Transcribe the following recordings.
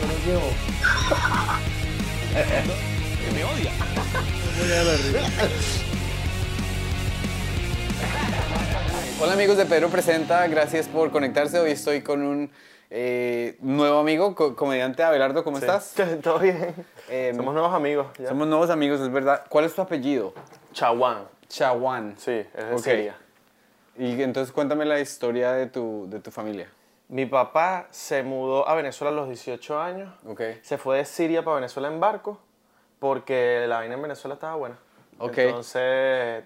Yo no llevo. Que me odia. Hola amigos de Pedro Presenta, gracias por conectarse. Hoy estoy con un eh, nuevo amigo, co- comediante Abelardo, ¿cómo estás? Todo bien. Em, Somos nuevos amigos. ya. Somos nuevos amigos, es verdad. ¿Cuál es tu apellido? Chawan. Chawan. Sí, es de Ok. Siria. Y entonces cuéntame la historia de tu, de tu familia. Mi papá se mudó a Venezuela a los 18 años. Ok. Se fue de Siria para Venezuela en barco porque la vaina en Venezuela estaba buena. Ok. Entonces,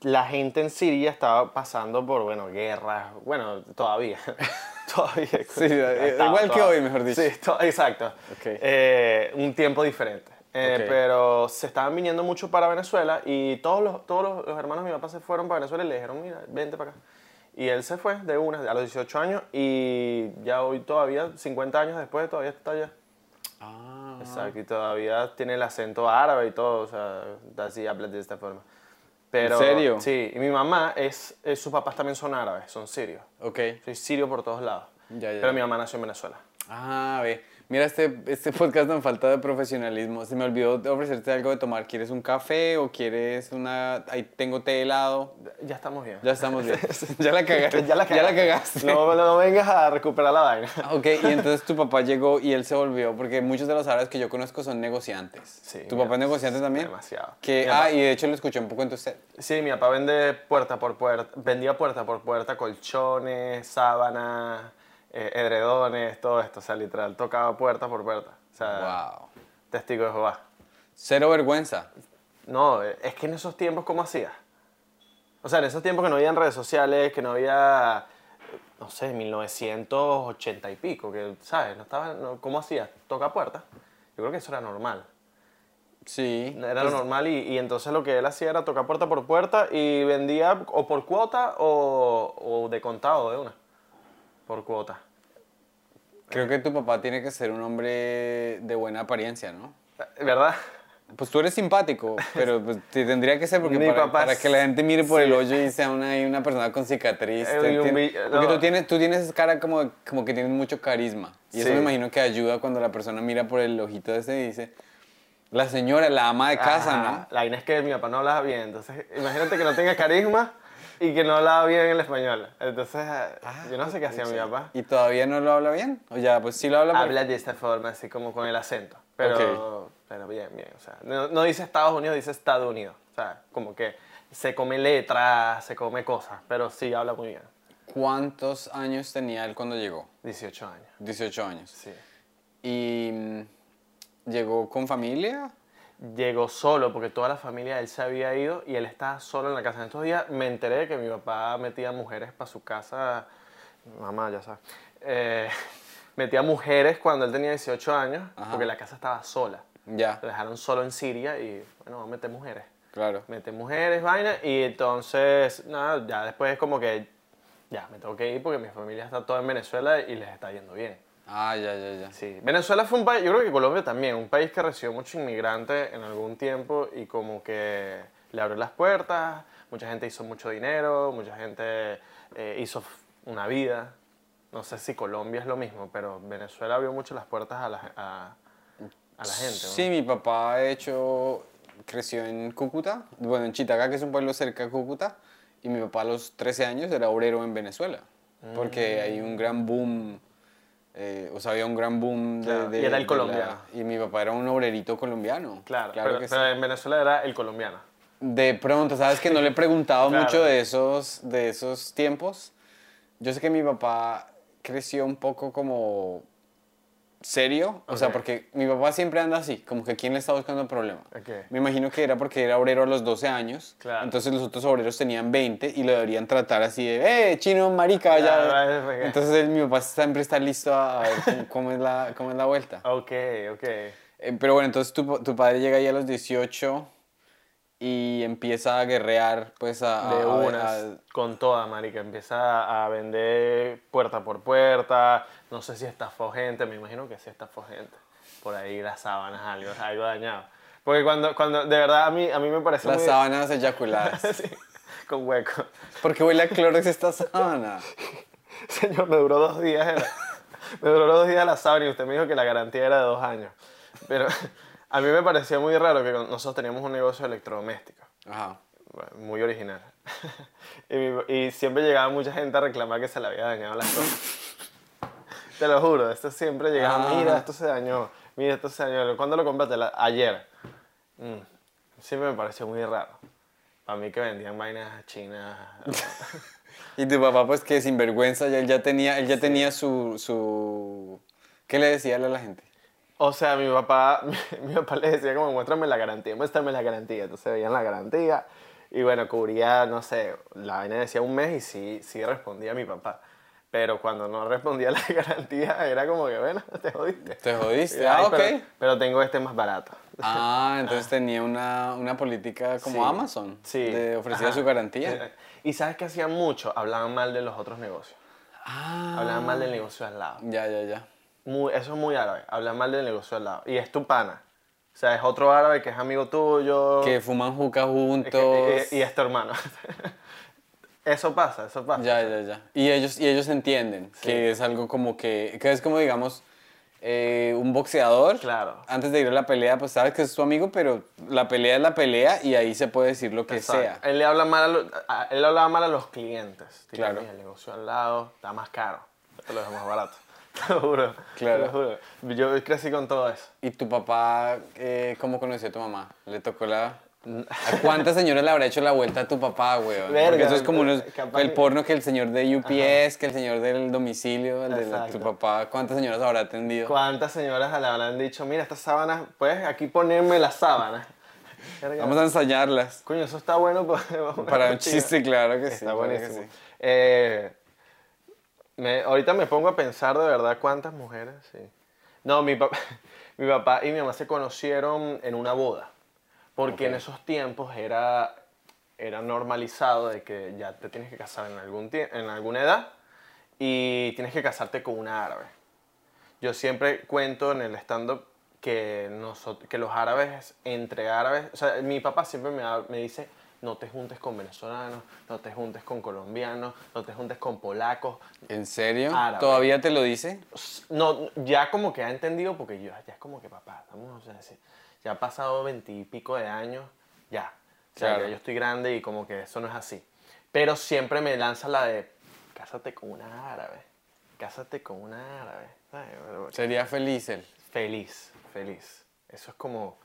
la gente en Siria estaba pasando por, bueno, guerras. Bueno, todavía. todavía. Sí, eh, igual que hoy, mejor dicho. Sí, to- exacto. Ok. Eh, un tiempo diferente. Eh, Ok. Pero se estaban viniendo mucho para Venezuela y todos los, todos los, los hermanos de mi papá se fueron para Venezuela y le dijeron, mira, vente para acá. Y él se fue de una, a los 18 años y ya hoy todavía, 50 años después, todavía está allá. Ah. Exacto, y todavía tiene el acento árabe y todo, o sea, así habla de esta forma. Pero, serio? Sí, y mi mamá, es, es- sus papás también son árabes, son sirios. Ok. Soy sirio por todos lados. Ya, ya, Pero mi mamá nació en Venezuela. Ah, ve. Mira, este, este podcast tan falta de profesionalismo. Se me olvidó de ofrecerte algo de tomar. ¿Quieres un café o quieres una... Ahí tengo té helado. Ya estamos bien. Ya estamos bien. ya la cagaste. ya la cagaste. cagaste. No, no vengas a recuperar la vaina. Ah, Ok, y entonces tu papá llegó y él se volvió, porque muchos de los árabes que yo conozco son negociantes. Sí, ¿Tu mi papá es negociante también? Demasiado. Que, Mi ah, papá- y de hecho lo escuché un poco en tu set. Sí, mi papá vende puerta por puerta, vendía puerta por puerta, colchones, sábanas, eh, edredones, todo esto. O sea, literal, tocaba puerta por puerta. O sea, Wow. testigo de Jehová. Cero vergüenza. No, es que en esos tiempos, ¿cómo hacías? O sea, en esos tiempos que no había redes sociales, que no había, no sé, 1980 y pico, que, ¿sabes? No estaba, no- ¿Cómo hacías? Toca puerta. Yo creo que eso era normal. Sí. Era Pues, lo normal y, y entonces lo que él hacía era tocar puerta por puerta y vendía o por cuota o, o de contado de una. Por cuota. Creo que tu papá tiene que ser un hombre de buena apariencia, ¿no? ¿Verdad? Pues tú eres simpático, pero pues te tendría que ser porque Mi para, papá para que la gente mire por el hoyo y sea una, una persona con cicatriz. Eh, tiene- vi- porque no. tú tienes, tú tienes cara como, como que tienes mucho carisma. Y eso Sí. me imagino que ayuda cuando la persona mira por el ojito ese y dice, la señora, la ama de casa, Ajá. ¿no? La vaina es que mi papá no hablaba bien. Entonces, imagínate que no tenga carisma y que no hablaba bien el español. Entonces, yo no sé qué hacía mi papá. ¿Y todavía no lo habla bien? O ya, pues sí lo habla. Habla de esta forma, así como con el acento. Pero, pero bien, bien. O sea, no, no dice Estados Unidos, dice Estados Unidos. O sea, como que se come letras, se come cosas, pero sí habla muy bien. ¿Cuántos años tenía él cuando llegó? 18 años. 18 años. Sí. ¿Y mm, llegó con familia? Llegó solo porque toda la familia de él se había ido y él estaba solo en la casa. En estos días me enteré de que mi papá metía mujeres para su casa. Mamá, ya sabes. Eh, metía mujeres cuando él tenía 18 años Ajá. porque la casa estaba sola. Ya, Lo dejaron solo en Siria y, bueno, vamos a meter mujeres. claro. Mete mujeres, vaina, y entonces, nada, ya después como que, ya, me tengo que ir porque mi familia está toda en Venezuela y les está yendo bien. Ah, ya, ya, ya. Sí, Venezuela fue un país, yo creo que Colombia también, un país que recibió muchos inmigrantes en algún tiempo y como que le abrió las puertas, mucha gente hizo mucho dinero, mucha gente eh, hizo una vida. No sé si Colombia es lo mismo, pero Venezuela abrió mucho las puertas a la, a, a la gente. ¿no? Sí, mi papá, de hecho, creció en Cúcuta, bueno, en Chitaga, que es un pueblo cerca de Cúcuta, y mi papá a los 13 años era obrero en Venezuela, porque hay un gran boom, eh, o sea, había un gran boom de... Claro, de- y era el de la- colombiano. y mi papá era un obrerito colombiano. Claro, claro pero, que pero sí. en Venezuela era el colombiano. De pronto, ¿sabes que no le he preguntado Claro. mucho de esos, de esos tiempos? Yo sé que mi papá creció un poco como serio, o sea, porque mi papá siempre anda así, como que quién le está buscando problema. Ok. Me imagino que era porque era obrero a los 12 años, Claro. entonces los otros obreros tenían 20 y lo deberían tratar así de, eh, chino, marica, ya. Entonces él- mi papá siempre está listo a ver cómo, cómo es, la, cómo es la vuelta. Ok, ok. Eh, pero bueno, entonces tu, tu padre llega ahí a los 18 y empieza a guerrear, pues a... de unas, a- con toda, marica. Empieza a vender puerta por puerta. No sé si estafó gente, me imagino que sí estafó gente. Por ahí las sábanas, algo, algo dañado. Porque cuando, cuando de verdad a mí, a mí me parece las muy... sábanas eyaculadas. Sí, con hueco. ¿Por qué huele a clorox esta sábana? Señor, me duró dos días. me duró dos días la sábana y usted me dijo que la garantía era de dos años. Pero a mí me parecía muy raro que nosotros teníamos un negocio de electrodomésticos. Ajá. Muy original. y, mi- y siempre llegaba mucha gente a reclamar que se le había dañado las cosas. Te lo juro, esto siempre llegaba, Ah. mira, esto se dañó, mira, esto se dañó. ¿Cuándo lo compraste? La- Ayer. Mm, Siempre me pareció muy raro. Para mí que vendían vainas chinas. Y tu papá, pues que sinvergüenza, ya, él ya tenía, él ya tenía su, su... ¿Qué le decía él a la gente? O sea, mi papá, mi, papá le decía como, muéstrame la garantía, muéstrame la garantía. Entonces veían la garantía y bueno, cubría, no sé, la vaina decía un mes y sí, sí respondía mi papá. Pero cuando no respondía la garantía era como que, bueno, te jodiste. ¿Te jodiste? Ay, Ah, ok. Pero, pero tengo este más barato. Ah, entonces tenía una, una política como Sí, Amazon. Sí. De ofrecía Ajá. su garantía. Y sabes que hacían mucho, hablaban mal de los otros negocios. Ah. Hablaban mal del negocio al lado. Ya, ya, ya. Muy, eso es muy árabe, hablar mal del negocio al lado. Y es tu pana. O sea, es otro árabe que es amigo tuyo. Que fuman juca Es juntos. que- y, y es tu hermano. eso pasa, eso pasa. Ya, ya, ya. Y ellos, y ellos entienden que es algo como que, que es como, digamos, eh, un boxeador. Claro. Antes de ir a la pelea, pues sabes que es tu amigo, pero la pelea es la pelea y ahí se puede decir lo que Exacto. sea. Él le habla mal a, lo- a- él le hablaba mal a los clientes. Tipo, Claro. "Mira, El negocio al lado está más caro. Te lo dejo más barato. Te lo juro. Claro. Te lo juro. Yo crecí con todo eso. ¿Y tu papá, eh, cómo conoció a tu mamá? ¿Le tocó la...? ¿A cuántas señoras le habrá hecho la vuelta a tu papá? Verga, Porque eso es como unos- capaz el porno que el señor de UPS, que el señor del domicilio, el de la- tu papá. ¿Cuántas señoras habrá atendido? ¿Cuántas señoras le habrán dicho, mira, estas sábanas, puedes aquí ponerme las sábanas? Vamos a ensayarlas. Coño, eso está bueno pues, Para un chiste, claro que sí. Está buenísimo. sí. Eh, me- ahorita me pongo a pensar de verdad cuántas mujeres, sí. No, mi, papá mi papá y mi mamá se conocieron en una boda. Porque en Ok. esos tiempos era, era normalizado de que ya te tienes que casar en, algún en alguna edad y tienes que casarte con una árabe. Yo siempre cuento en el stand-up que, que los árabes, entre árabes, o sea, mi papá siempre me, me dice, no te juntes con venezolanos, no te juntes con colombianos, no te juntes con polacos. ¿En serio? ¿Todavía te lo dice? No, ya como que ha entendido porque yo, ya es como que papá, estamos, o sea, sí, ya ha pasado veintipico de años, ya. O sea, Claro. ya yo estoy grande y como que eso no es así. Pero siempre me lanza la de, cásate con una árabe, cásate con una árabe. Sería feliz él. Feliz, feliz. Eso es como,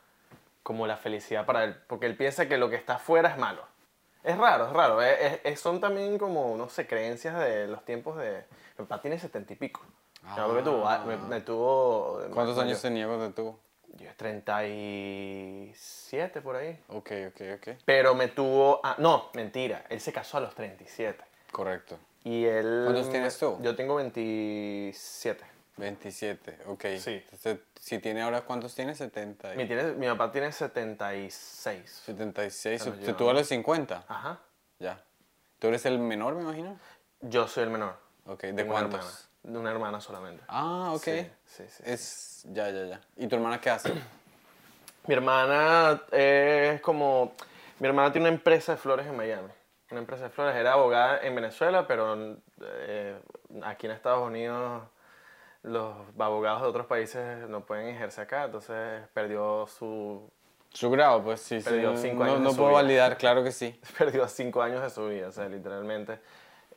como la felicidad para él, porque él piensa que lo que está afuera es malo. Es raro, es raro. es- es- es- son también como, no sé, creencias de los tiempos de... Mi papá tiene setenta y pico. Claro que tuvo, me, me tuvo... ¿Cuántos mayor. años tenía cuando tuvo? Yo es 37 por ahí. Ok, ok, ok. Pero me tuvo... ah, no, mentira. Él se casó a los 37. Correcto. Y él... ¿Cuántos tienes tú? Yo tengo 27. 27, ok. Sí. Entonces, si tiene ahora, ¿cuántos tiene? 70. y- Mi, tiene- mi papá tiene 76. 76. Se nos Se lleva. tuvo a los 50. Ajá. Ya. ¿Tú eres el menor, me imagino? Yo soy el menor. Ok, ¿de una cuántos? hermana. De una hermana solamente. Ah, ok. Sí, sí, sí, Es. Ya, ya, ya. ¿Y tu hermana qué hace? Mi hermana es como... Mi hermana tiene una empresa de flores en Miami. Una empresa de flores. Era abogada en Venezuela, pero eh, aquí en Estados Unidos los abogados de otros países no pueden ejercer acá. Entonces perdió su... Su grado, pues sí. sí. Perdió cinco no, años de no su puedo vida. validar, claro que sí. Perdió cinco años de su vida, o sea, literalmente.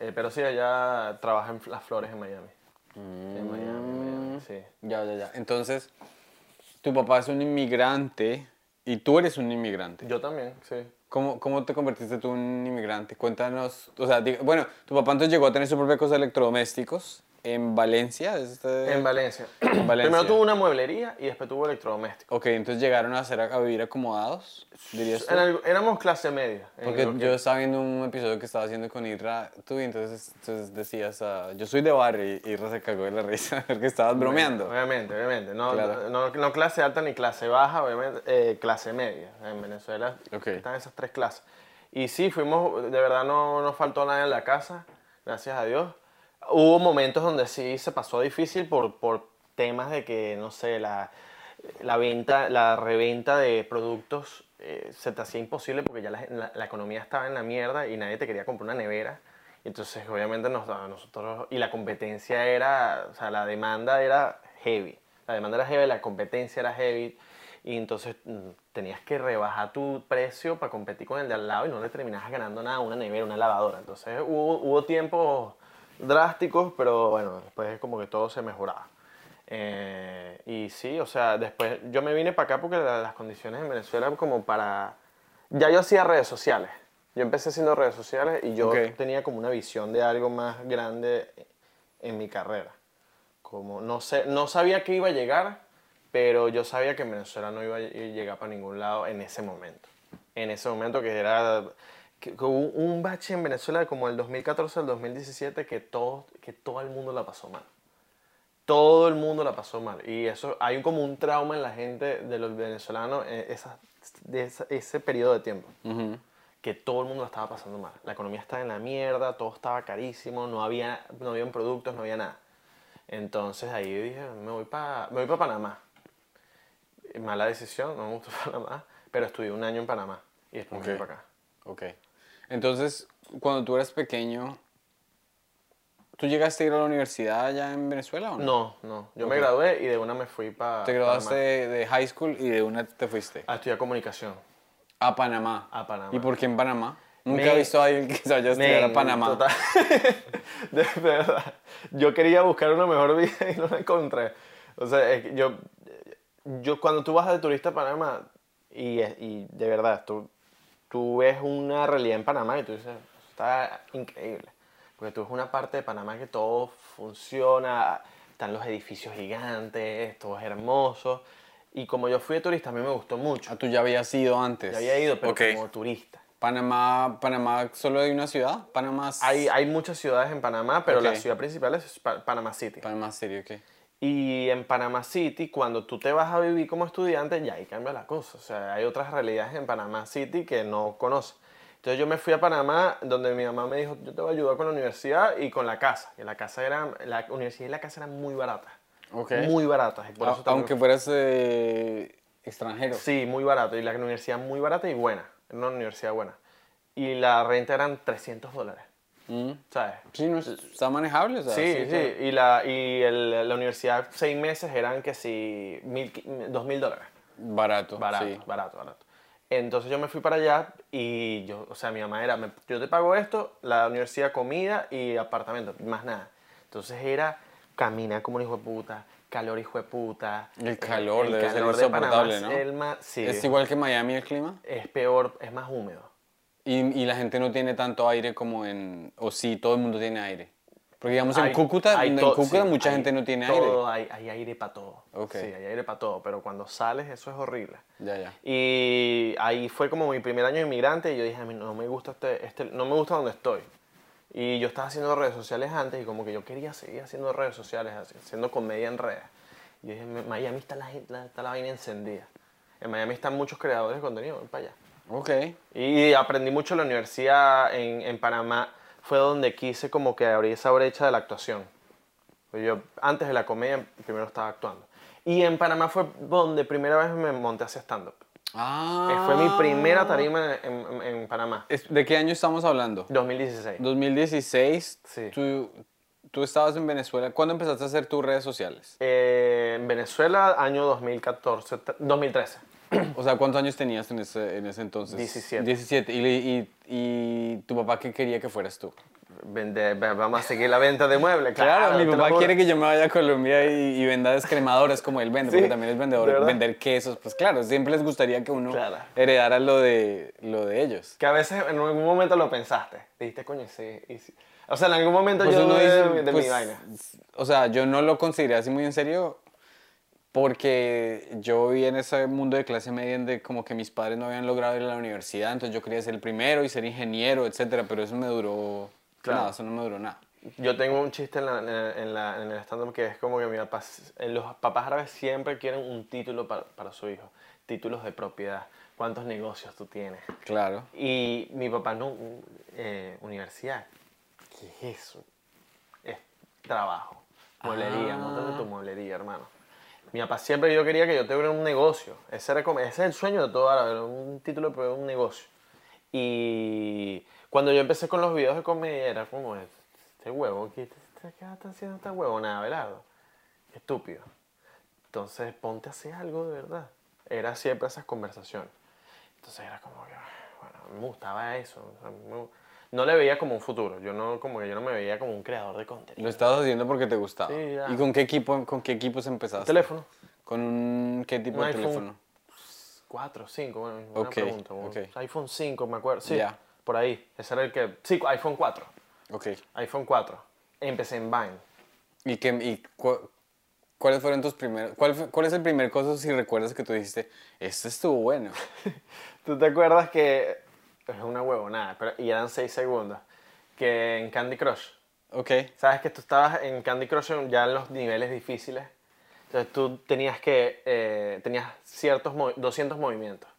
Eh, pero sí, ella trabaja en las flores en Miami. En Miami, Miami, sí. Ya, ya, ya. Entonces, tu papá es un inmigrante y tú eres un inmigrante. Yo también, sí. ¿Cómo, ¿Cómo te convertiste tú en un inmigrante? Cuéntanos, o sea, diga- bueno, tu papá entonces llegó a tener su propia cosa de electrodomésticos en Valencia. ¿es este- En Valencia. En Valencia. Primero tuvo una mueblería y después tuvo electrodomésticos. Ok, entonces llegaron a, ser, a vivir acomodados, dirías tú. Algo- éramos clase media. Porque lo que- yo estaba viendo un episodio que estaba haciendo con Irra, tú, y entonces, entonces decías, ah, yo soy de barrio, y Irra se cagó de la risa porque estabas bromeando. Obviamente, obviamente. No, Claro. no, no clase alta ni clase baja, obviamente. eh, clase media. En Venezuela Ok. están esas tres clases. Y sí, fuimos, de verdad no nos faltó nada en la casa, gracias a Dios. Hubo momentos donde sí se pasó difícil por, por temas de que, no sé, la, la venta, la reventa de productos eh, se te hacía imposible porque ya la, la- la economía estaba en la mierda y nadie te quería comprar una nevera. Entonces, obviamente, nos, nosotros, y la competencia era, o sea, la demanda era heavy. La demanda era heavy, la competencia era heavy. Y entonces mm, tenías que rebajar tu precio para competir con el de al lado y no le terminabas ganando nada, una nevera, una lavadora. Entonces hubo, hubo tiempos drásticos, pero bueno, después es como que todo se mejoraba. Eh, y sí, o sea, después yo me vine para acá porque la- las condiciones en Venezuela como para... Ya yo hacía redes sociales. Yo empecé haciendo redes sociales y yo Ok. tenía como una visión de algo más grande en mi carrera. Como no sé, no sabía que iba a llegar, pero yo sabía que en Venezuela no iba a llegar para ningún lado en ese momento. En ese momento que era que, que hubo un bache en Venezuela como el 2014 al 2017 que todo, que todo el mundo la pasó mal. Todo el mundo la pasó mal. Y eso, hay como un trauma en la gente de los venezolanos en esa, de esa- ese periodo de tiempo Ujú. que todo el mundo la estaba pasando mal. La economía estaba en la mierda, todo estaba carísimo, no había, no habían productos, no había nada. Entonces ahí dije, me voy para me pa Panamá. Mala decisión, no me gustó Panamá, pero estudié un año en Panamá y después me Ok. vine para acá. Ok. Entonces, cuando tú eras pequeño, ¿tú llegaste a ir a la universidad allá en Venezuela o no? No, no, yo me gradué y de una me fui para Te graduaste de, de high school y de una te fuiste a estudiar comunicación. a Panamá. A Panamá. ¿Y por qué en Panamá? Nunca he visto a alguien que se vaya a estudiar a Panamá. total. de verdad. Yo quería buscar una mejor vida y no la encontré. O sea, es que yo, yo cuando tú vas de turista a Panamá y, y de verdad tú, tú ves una realidad en Panamá y tú dices, está increíble. Porque tú ves una parte de Panamá que todo funciona, están los edificios gigantes, todo es hermoso. Y como yo fui de turista, a mí me gustó mucho. Ah, tú ya habías ido antes. Yo había ido, pero Ok. como turista. Panamá, Panamá, solo hay una ciudad. Panamá. Hay, hay muchas ciudades en Panamá, pero Ok. la ciudad principal es Pa- Panamá City. Panamá City, ok. Y en Panamá City, cuando tú te vas a vivir como estudiante, ya ahí cambia la cosa. O sea, hay otras realidades en Panamá City que no conoces. Entonces yo me fui a Panamá, donde mi mamá me dijo, yo te voy a ayudar con la universidad y con la casa. Y la casa era, la universidad y la casa eran muy baratas. Muy baratas. por eso aunque fueras eh, extranjero. Sí, muy barato. Y la universidad muy barata y buena. Era una universidad buena. Y la renta eran 300 dólares. Mm. ¿Sabes? Sí, no es- está manejable. sea, Sí, sí, que- y, la, y el- la universidad seis meses eran que si mil, dos mil dólares. Barato. Barato, sí. barato, barato. Entonces yo me fui para allá y yo, o sea, mi mamá era, me- yo te pago esto, la universidad, comida y apartamento, más nada. Entonces era caminar como un hijo de puta, calor hijo de puta. El calor debe ser de Panamá insoportable, es ¿no? el más- sí, Es igual que Miami el clima. es peor, es más húmedo. Y, y la gente no tiene tanto aire como en... O sí, todo el mundo tiene aire. Porque digamos en Hay- Cúcuta, hay en Cúcuta sí, mucha hay gente no tiene todo, Hay, hay aire para todo. Ok. Sí, hay aire para todo, pero cuando sales eso es horrible. aire. Ya, ya. Y ahí fue como mi primer año de inmigrante y yo dije, a mí no me gusta este, este, no me gusta donde estoy. Y yo estaba haciendo redes sociales antes y como que yo quería seguir haciendo redes sociales, haciendo comedia en redes. Y yo dije, "En Miami está la- está la vaina encendida. En Miami están muchos creadores de contenido, ven para allá. Ok. Y aprendí mucho en la universidad en, en Panamá. Fue donde quise como que abrir esa brecha de la actuación. Pues yo antes de la comedia primero estaba actuando. Y en Panamá fue donde primera vez me monté a hacer stand-up. Ah. Eh, Fue mi primera tarima en, en- en Panamá. ¿De qué año estamos hablando? 2016. 2016. Sí. Tú, tú estabas en Venezuela. ¿Cuándo empezaste a hacer tus redes sociales? Eh, en Venezuela, año 2014, t- 2013. O sea, ¿cuántos años tenías en ese, en ese entonces? 17. 17. ¿Y, y, y tu papá qué quería que fueras tú? Vende- va- vamos a seguir la venta de muebles. Claro, Claro, mi papá quiere que yo me vaya a Colombia y, y venda descremadores como él vende, Sí, porque también es vendedor, vender quesos. Pues claro, siempre les gustaría que uno Claro. heredara lo de, lo de ellos. Que a veces en algún momento lo pensaste. Dijiste, coño, sí. y sí. O sea, en algún momento Pues yo dice, de, de pues, mi vaina. O sea, yo no lo consideré así muy en serio porque yo viví en ese mundo de clase media en de como que mis padres no habían logrado ir a la universidad, entonces yo quería ser el primero y ser ingeniero, etcétera, pero eso me duró Claro. nada, eso no me duró nada. Yo tengo un chiste en, la- en, la- en la- en el stand-up que es como que mi papá, eh, los papás árabes siempre quieren un título para, para su hijo. Títulos de propiedad. ¿Cuántos negocios tú tienes? Claro. Y mi papá no, eh, universidad. ¿Qué es eso? Es trabajo. Mueblería, Ah. montate tu mueblería, hermano. Mi papá siempre yo quería que yo tuviera un negocio. Ese, era ese es el sueño de todo árabe, un título de un negocio. Y Cuando yo empecé con los videos de comedia era como, este huevo, ¿qué, está haciendo esta huevo? Nada, Belardo. Qué estúpido. Entonces, ponte a hacer algo de verdad. Era siempre esas conversaciones. Entonces era como que, bueno, me gustaba eso. o sea, me- no le veía como un futuro. Yo no, como que yo no me veía como un creador de contenido. Lo estabas haciendo porque te gustaba. Sí, ya. ¿Y con qué equipo, con qué equipos empezaste? Teléfono. ¿Con un, qué tipo Un de iPhone. teléfono? 4, 5, bueno, buena pregunta. iPhone 5, me acuerdo. Sí, por ahí. Ese era el que... Sí, iPhone 4. Ok. iPhone 4. Empecé en Vine. ¿Y, qué, y cu- cuáles fueron tus primeros... Cuál, fue- cuál es el primer cosa, si recuerdas, que tú dijiste, este estuvo bueno? ¿Tú te acuerdas que... Es una huevonada, pero y eran 6 segundos. Que en Candy Crush... Ok. Sabes que tú estabas en Candy Crush ya en los niveles difíciles. Entonces tú tenías que... eh, tenías ciertos... movi- 200 movimientos.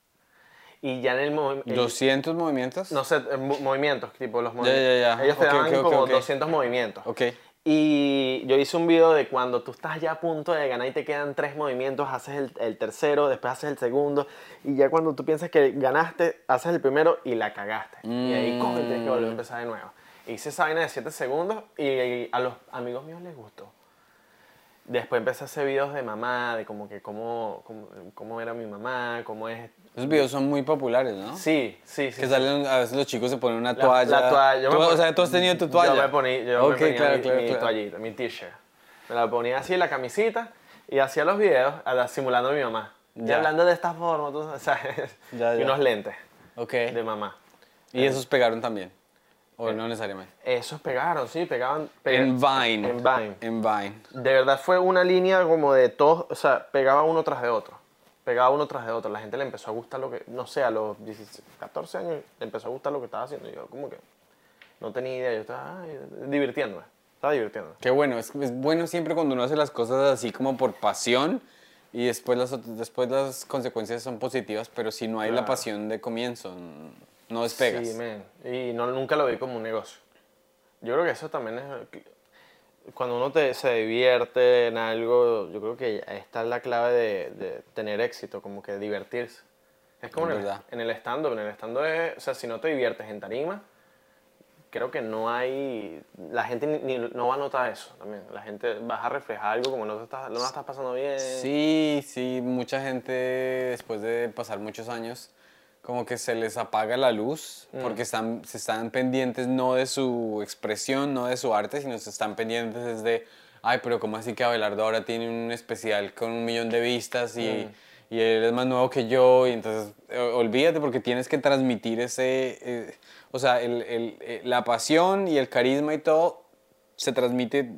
Y ya en el... movi- el- 200 movimientos. No sé, eh, mo- movimientos, tipo los Ya, movimientos. ya, ya. Ellos te Ok, daban ok, ok, como ok. 200 movimientos. Ok. Y yo hice un video de cuando tú estás ya a punto de ganar y te quedan tres movimientos, haces el, el tercero, después haces el segundo, y ya cuando tú piensas que ganaste, haces el primero y la cagaste. Y ahí coge, tienes que volver a empezar de nuevo. Hice esa vaina de 7 segundos y a los amigos míos les gustó. Después empecé a hacer videos de mamá, de como que cómo, cómo, cómo era mi mamá, cómo es... Esos videos son muy populares, ¿no? Sí, sí, sí. Que salen, a veces los chicos se ponen una La- toalla. La, toalla. Tú- me o sea, tú has tenido tu toalla. Yo me ponía, yo me Ok, ponía claro, mi, claro, mi claro. toallita, mi t-shirt. Me la ponía así, la camisita, y hacía los videos simulando a mi mamá. Y Ya. hablando de esta forma, tú sabes. Ya, y ya. unos lentes Ok. de mamá. Y esos pegaron también. O no necesariamente. Esos pegaron, sí, pegaban. pega- En Vine. En Vine. En Vine. De verdad fue una línea como de todos, o sea, pegaba uno tras de otro. Pegaba uno tras de otro. La gente le empezó a gustar lo que, no sé, a los 16, 14 años le empezó a gustar lo que estaba haciendo. Yo, como que no tenía idea. Yo estaba ay, divirtiéndome. Estaba divirtiéndome. Qué bueno. Es, es bueno siempre cuando uno hace las cosas así como por pasión y después las, después las consecuencias son positivas, pero si no hay la Claro. pasión de comienzo, n- no despegas. Sí, man. Y no, nunca lo vi como un negocio. Yo creo que eso también es... Cuando uno te, se divierte en algo, yo creo que ahí está la clave de, de tener éxito, como que divertirse. Es como Es en el, en el stand-up. En el stand-up es... O sea, si no te diviertes en tarima, creo que no hay... La gente ni, ni- no va a notar eso también. La gente vas a reflejar algo como no te estás, no la estás pasando bien. Sí, sí, mucha gente después de pasar muchos años como que se les apaga la luz Mm. porque están, se están pendientes no de su expresión, no de su arte, sino se están pendientes de, ay, pero ¿cómo así que Abelardo ahora tiene un especial con un millón de vistas y, Mm. y él es más nuevo que yo? Y entonces, eh, olvídate porque tienes que transmitir ese, eh, o sea, el- el- eh, la pasión y el carisma y todo se transmite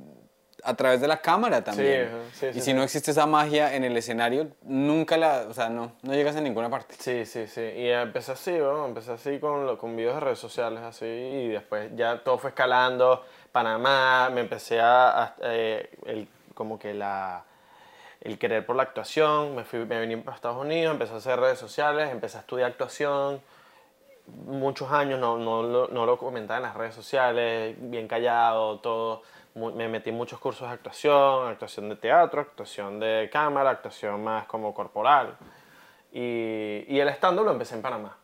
a través de la cámara también. ajá, sí, y sí, si sí. no existe esa magia en el escenario, nunca la, o sea, no, no llegas a ninguna parte. Sí, sí, sí. Y empecé así, ¿no? Empecé así con, lo- con videos de redes sociales, así, y después ya todo fue escalando. Panamá, me empecé a, a- eh, el, como que la, el querer por la actuación, me, fui, me vine para Estados Unidos, empecé a hacer redes sociales, empecé a estudiar actuación. Muchos años no, no, lo- no lo comentaba en las redes sociales, bien callado, todo. Me metí en muchos cursos de actuación, actuación de teatro, actuación de cámara, actuación más como corporal. Y, y el stand-up lo empecé en Panamá.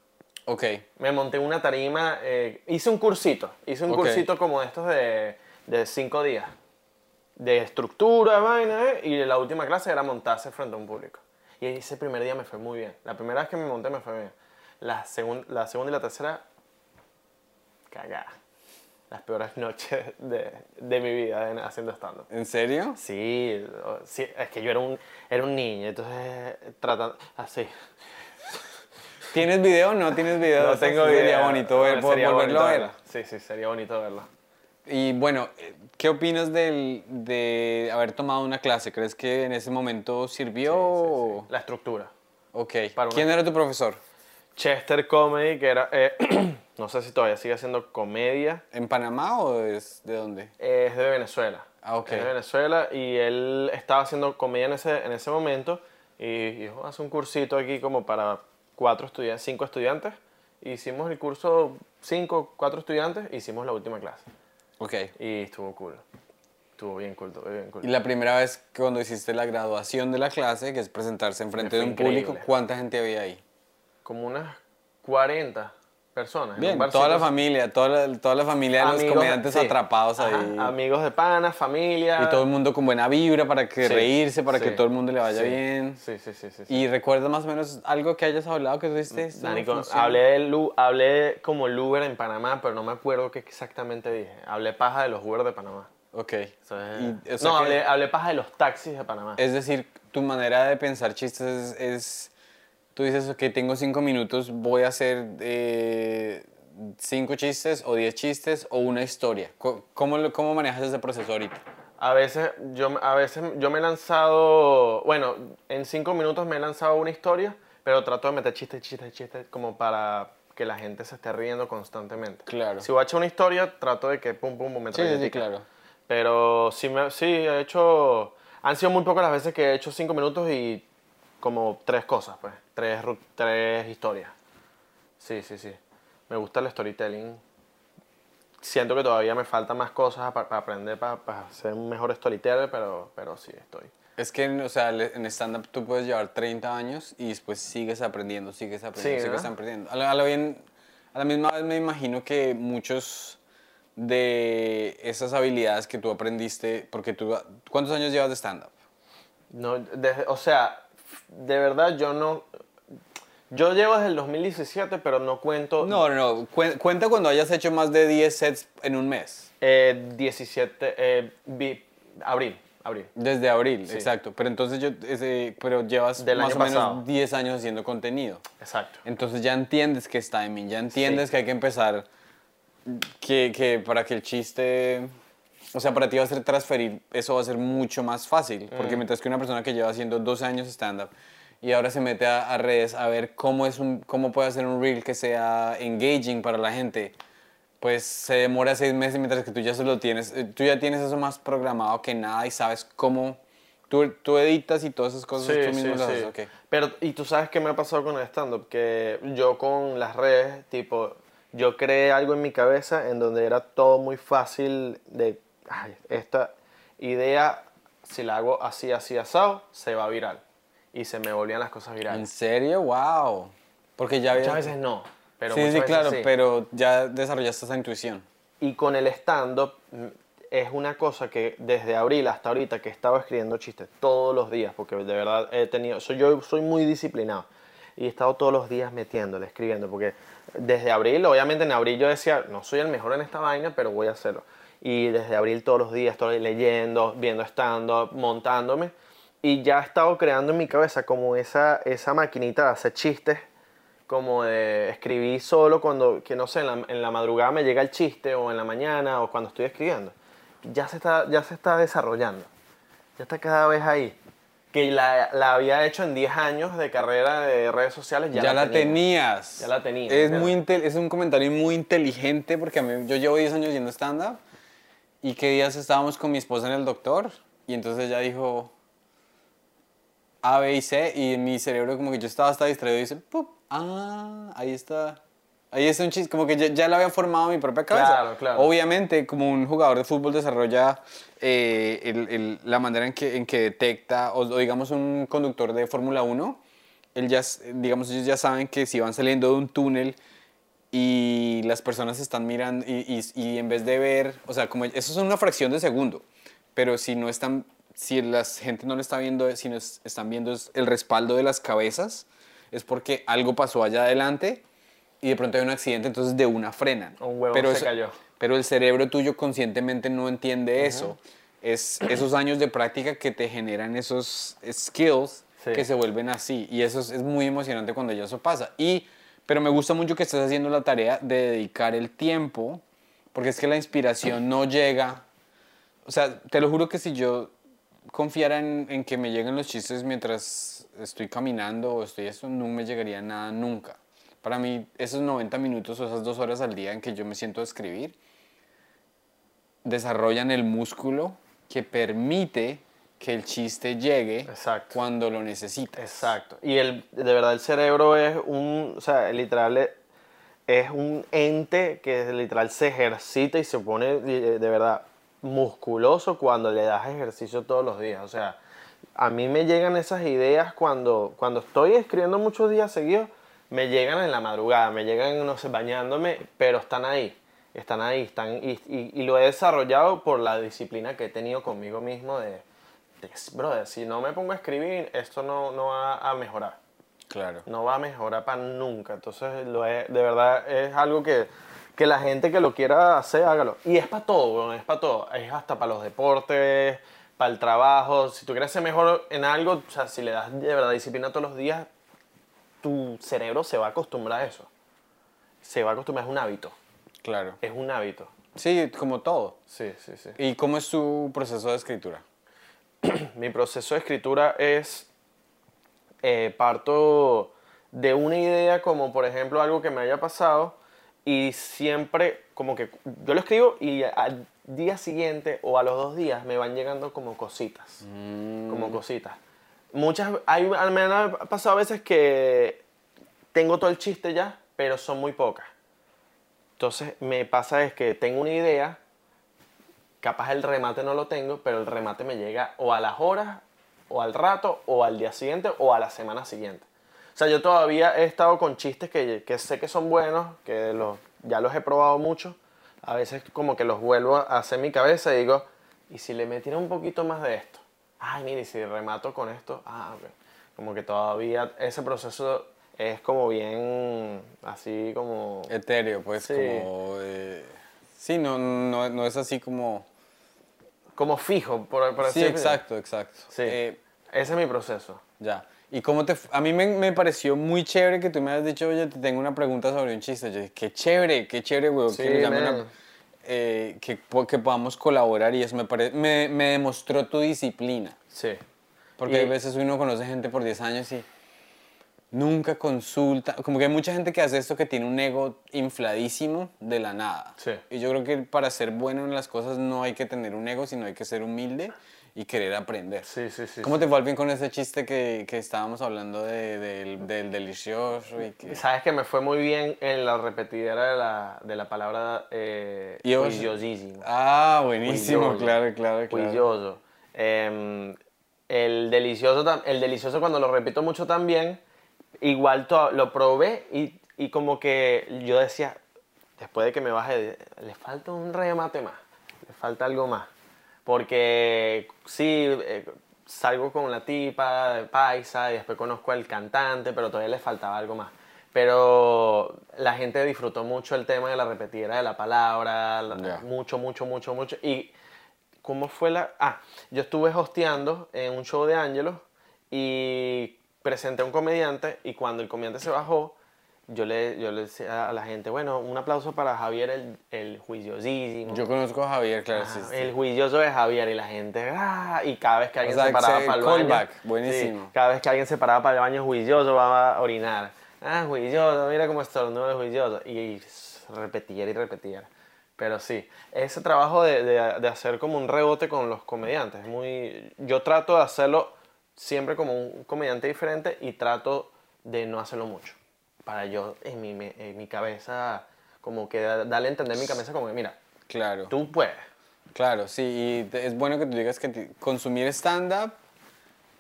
Ok, Me monté una tarima, eh, hice un cursito, hice un Ok. cursito como estos de, de cinco días, de estructura, vaina, eh, y la última clase era montarse frente a un público. Y ese primer día me fue muy bien. La primera vez que me monté me fue bien. La, segun- la segunda y la tercera, cagada. Las peores noches de, de mi vida en- haciendo stand-up. ¿en serio? Sí, sí, es que yo era un, era un niño, entonces tratando así. ¿Tienes video o no tienes video? No tengo Sería idea. bonito ver, Sería volverlo bonito a ver. verlo. Sí, sí, sería bonito verlo. Y bueno, eh, ¿qué opinas del, de haber tomado una clase? ¿Crees que en ese momento sirvió? o- La estructura. Ok. Para una- ¿Quién era tu profesor? Chester Comedy, que era, eh, no sé si todavía sigue haciendo comedia, ¿En Panamá o es de dónde? es de Venezuela. Ah, ok. Es de Venezuela y él estaba haciendo comedia en ese, en ese momento y dijo, hace un cursito aquí como para cuatro estudiantes, cinco estudiantes. Hicimos el curso cinco, cuatro estudiantes, hicimos la última clase. Ok. Y estuvo cool. Estuvo bien cool, estuvo bien cool. Y la primera vez cuando hiciste la graduación de la clase, que es presentarse enfrente de un increíble. público, ¿cuánta gente había ahí? Como unas 40. personas. en Bien, toda la familia, toda la, toda la familia de los comediantes sí. atrapados Ajá, ahí. Amigos de panas, familia. Y todo el mundo con buena vibra para que Sí, reírse, para que todo el mundo le vaya bien. Sí, sí, sí. ¿Y recuerdas más o menos algo que hayas hablado que tú dijiste? esto no Marico, funciona"? hablé, del U- hablé como el Uber en Panamá, pero no me acuerdo qué exactamente dije. Hablé paja de los Uber de Panamá. Ok. Eso es- Y, o sea no, hablé, hablé paja de los taxis de Panamá. Es decir, tu manera de pensar chistes es, es- tú dices, ok, tengo cinco minutos, voy a hacer eh, cinco chistes o diez chistes o una historia. ¿Cómo, cómo manejas ese proceso ahorita? A veces, yo, a veces yo me he lanzado, bueno, en cinco minutos me he lanzado una historia, pero trato de meter chistes, chistes, chistes, como para que la gente se esté riendo constantemente. Claro. Si voy a echar una historia, trato de que pum, pum, pum, me Sí, sí, claro. Pero sí, me, sí, he hecho... Han sido muy pocas las veces que he hecho cinco minutos y como tres cosas, pues. Tres, tres historias. Sí, sí, sí. Me gusta el storytelling. Siento que todavía me falta más cosas para aprender, para ser un mejor storyteller, pero, pero sí, estoy. Es que, o sea, en stand-up tú puedes llevar 30 años y después sigues aprendiendo, sigues aprendiendo, Sí, sigues ¿no? aprendiendo. A la, a la bien, a la misma vez me imagino que muchos de esas habilidades que tú aprendiste, porque tú, ¿cuántos años llevas de stand-up? No, desde- o sea, de verdad yo no... Yo llevo desde el 2017, pero no cuento... No, no, no. Cuen- Cuenta cuando hayas hecho más de 10 sets en un mes. Eh, 17... Eh, vi- abril, abril. Desde abril, Sí. exacto. Pero entonces yo, ese, pero llevas Del más año o menos pasado. 10 años haciendo contenido. Exacto. Entonces ya entiendes que es timing, ya entiendes Sí. que hay que empezar, que, que para que el chiste, o sea, para ti va a ser transferir, eso va a ser mucho más fácil, Mm. porque mientras que una persona que lleva haciendo 12 años stand-up y ahora se mete a, a redes a ver cómo, es un, cómo puede hacer un reel que sea engaging para la gente, pues se demora seis meses mientras que tú ya se lo tienes, eh, tú ya tienes eso más programado que nada y sabes cómo, tú, tú editas y todas esas cosas tú mismo las haces, ok. Pero, y tú sabes qué me ha pasado con el stand-up, que yo con las redes, tipo, yo creé algo en mi cabeza en donde era todo muy fácil de, ay, esta idea, si la hago así, así, asado, se va viral. Y se me volvían las cosas ¿En virales. serio? ¡Wow! Porque ya había... Muchas veces no, pero sí, sí, claro, sí. pero ya desarrollaste esa intuición. Y con el stand-up mm, es una cosa que desde abril hasta ahorita que he estado escribiendo chistes todos los días, porque de verdad he tenido, soy, yo soy muy disciplinado y he estado todos los días metiéndole, escribiendo, porque desde abril, obviamente en abril yo decía, no soy el mejor en esta vaina, pero voy a hacerlo. Y desde abril todos los días estoy leyendo, viendo stand-up, montándome, y ya he estado creando en mi cabeza como esa, esa maquinita de hacer chistes como de escribir solo cuando, que no sé, en la, en la madrugada me llega el chiste o en la mañana o cuando estoy escribiendo. Ya se está, ya se está desarrollando. Ya está cada vez ahí. Que la, la había hecho en 10 años de carrera de redes sociales. Ya, Ya, la, tenía. tenías. Ya la tenía, Es, ya. muy es un comentario muy inteligente porque a mí, yo llevo 10 años yendo stand-up y que días estábamos con mi esposa en el doctor y entonces ella dijo A, B y C y en mi cerebro como que yo estaba hasta distraído y dice, ¡pup! ah, ahí está. Ahí está un chiste, como que ya, ya lo había formado mi propia cabeza. Claro, claro. Obviamente, como un jugador de fútbol desarrolla eh, el- el- la manera en que, en que detecta, o, o digamos un conductor de Fórmula 1, él ya, digamos, ellos ya saben que si van saliendo de un túnel y las personas están mirando y, y- y en vez de ver, o sea, como eso es una fracción de segundo, pero si no están, si la gente no lo está viendo, si no es- están viendo el respaldo de las cabezas, es porque algo pasó allá adelante y de pronto hay un accidente, entonces de una frenan. Un huevo pero se eso- cayó. Pero el cerebro tuyo conscientemente no entiende eso. Es esos años de práctica que te generan esos skills Sí. que se vuelven así. Y eso es, es muy emocionante cuando ya eso pasa. Y, pero me gusta mucho que estés haciendo la tarea de dedicar el tiempo, porque es que la inspiración no llega. O sea, te lo juro que si yo confiara en, en que me lleguen los chistes mientras estoy caminando o estoy esto, no me llegaría nada nunca. Para mí, esos 90 minutos o esas dos horas al día en que yo me siento a escribir, desarrollan el músculo que permite que el chiste llegue Exacto. cuando lo necesitas. Exacto. Y el, de verdad el cerebro es un, o sea, literal es- es un ente que literal se ejercita y se pone eh, de verdad musculoso cuando le das ejercicio todos los días. O sea, a mí me llegan esas ideas cuando, cuando estoy escribiendo muchos días seguidos, me llegan en la madrugada, me llegan, no sé, bañándome, pero están ahí, están ahí, están, y, y- y lo he desarrollado por la disciplina que he tenido conmigo mismo de, brother, si no me pongo a escribir, esto no, no va a mejorar Claro. no va a mejorar para nunca. Entonces, lo es, de verdad, es algo que, que la gente que lo quiera hacer, hágalo. Y es para todo, weón, es para todo. Es hasta para los deportes, para el trabajo. Si tú quieres ser mejor en algo, o sea, si le das de verdad disciplina todos los días, tu cerebro se va a acostumbrar a eso. Se va a acostumbrar, es un hábito. Claro. Es un hábito. Sí, como todo. Sí, sí, sí. ¿Y cómo es tu proceso de escritura? Mi proceso de escritura es eh, parto de una idea como por ejemplo algo que me haya pasado y siempre como que yo lo escribo y al día siguiente o a los dos días me van llegando como cositas, como cositas. Muchas, hay, me han pasado veces que tengo todo el chiste ya, pero son muy pocas. Entonces me pasa es que tengo una idea, capaz el remate no lo tengo, pero el remate me llega o a las horas, o al rato, o al día siguiente, o a la semana siguiente. O sea, yo todavía he estado con chistes que, que sé que son buenos, que los, ya los he probado mucho. A veces como que los vuelvo a hacer en mi cabeza y digo, ¿y si le metiera un poquito más de esto? Ay, mire, si remato con esto, ah, ok. Como que todavía ese proceso es como bien, así como... Etéreo, pues Sí. como... eh, sí, no, no, no es así como... Como fijo, por, por Sí, así decirlo. exacto, exacto. Sí, Eh, ese es mi proceso. ya. ¿Y cómo te... A mí me, me pareció muy chévere que tú me hayas dicho, oye, te tengo una pregunta sobre un chiste. Yo dije, qué chévere, qué chévere, güey. Sí, que, eh, que, que podamos colaborar y eso me, pare- me, me demostró tu disciplina. Sí. Porque Y- hay veces uno conoce gente por 10 años y nunca consulta. Como que hay mucha gente que hace esto que tiene un ego infladísimo de la nada. Sí. Y yo creo que para ser bueno en las cosas no hay que tener un ego, sino hay que ser humilde y querer aprender. Sí, sí, sí. ¿Cómo te fue al fin con ese chiste que, que estábamos hablando de- del, del delicioso? Y que... Sabes que me fue muy bien en la repetidera de la, de la palabra eh, juiciosísimo. Ah, buenísimo, claro, claro, claro. Em, el, delicioso, el delicioso cuando lo repito mucho también, igual to- lo probé y, y como que yo decía, después de que me bajé, le falta un remate más, le falta algo más. Porque sí, eh, salgo con la tipa de paisa y después conozco al cantante, pero todavía le faltaba algo más. Pero la gente disfrutó mucho el tema de la repetidera de la palabra, mucho, mucho, mucho, mucho. Y ¿cómo fue la...? Ah, yo estuve hosteando en un show de Ángelos y presenté a un comediante y cuando el comediante se bajó, yo le, yo le decía a la gente, bueno, un aplauso para Javier el, el juiciosísimo. Yo conozco a Javier, claro, sí, Ah, sí. El juicioso de Javier y la gente, ¡ah! y cada vez que alguien sea, se paraba para el callback, baño, buenísimo. sí, cada vez que alguien se paraba para el baño juicioso va a orinar, ah, juicioso, mira cómo estornuda el juicioso, y repetía y repetía. Pero sí, ese trabajo de, de- de hacer como un rebote con los comediantes, es muy, yo trato de hacerlo siempre como un comediante diferente y trato de no hacerlo mucho, para yo en mi, en mi cabeza, como que da- darle a entender mi cabeza como que, mira, Claro. tú puedes. Claro, sí, y es bueno que tú digas que consumir stand-up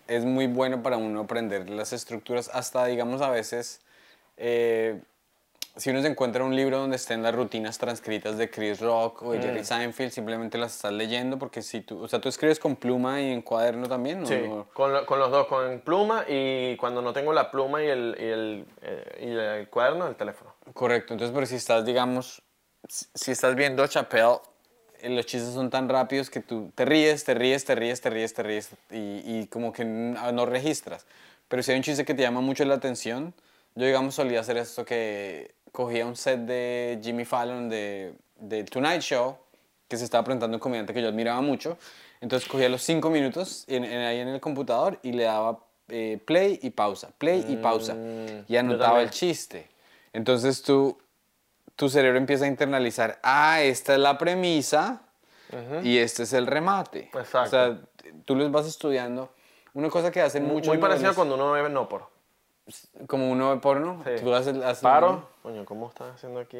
es muy bueno para uno aprender las estructuras, hasta digamos a veces, eh, si uno se encuentra un libro donde estén las rutinas transcritas de Chris Rock o de Mm. Jerry Seinfeld, simplemente las estás leyendo porque si tú, o sea, tú escribes con pluma y en cuaderno también, ¿no? Sí, con, lo- con los dos, con pluma y cuando no tengo la pluma y el, y el, eh, y el cuaderno, el teléfono. Correcto, entonces, pero si estás, digamos, si estás viendo Chappelle, eh, los chistes son tan rápidos que tú te ríes, te ríes, te ríes, te ríes, te ríes y, y como que ah, no registras. Pero si hay un chiste que te llama mucho la atención, yo, digamos, solía hacer esto que cogía un set de Jimmy Fallon de, de Tonight Show, que se estaba presentando un comediante que yo admiraba mucho, entonces cogía los cinco minutos en- en- ahí en el computador y le daba eh, play y pausa, play y pausa, Mm, y anotaba el chiste. Entonces tú, tu cerebro empieza a internalizar, ah, esta es la premisa y este es el remate. Exacto. O sea, tú los vas estudiando. Una cosa que hacen mucho Muy parecido cuando uno ve no por. Como uno ve porno, Sí. tú haces, haces- Paro. Coño, ¿cómo estás haciendo aquí?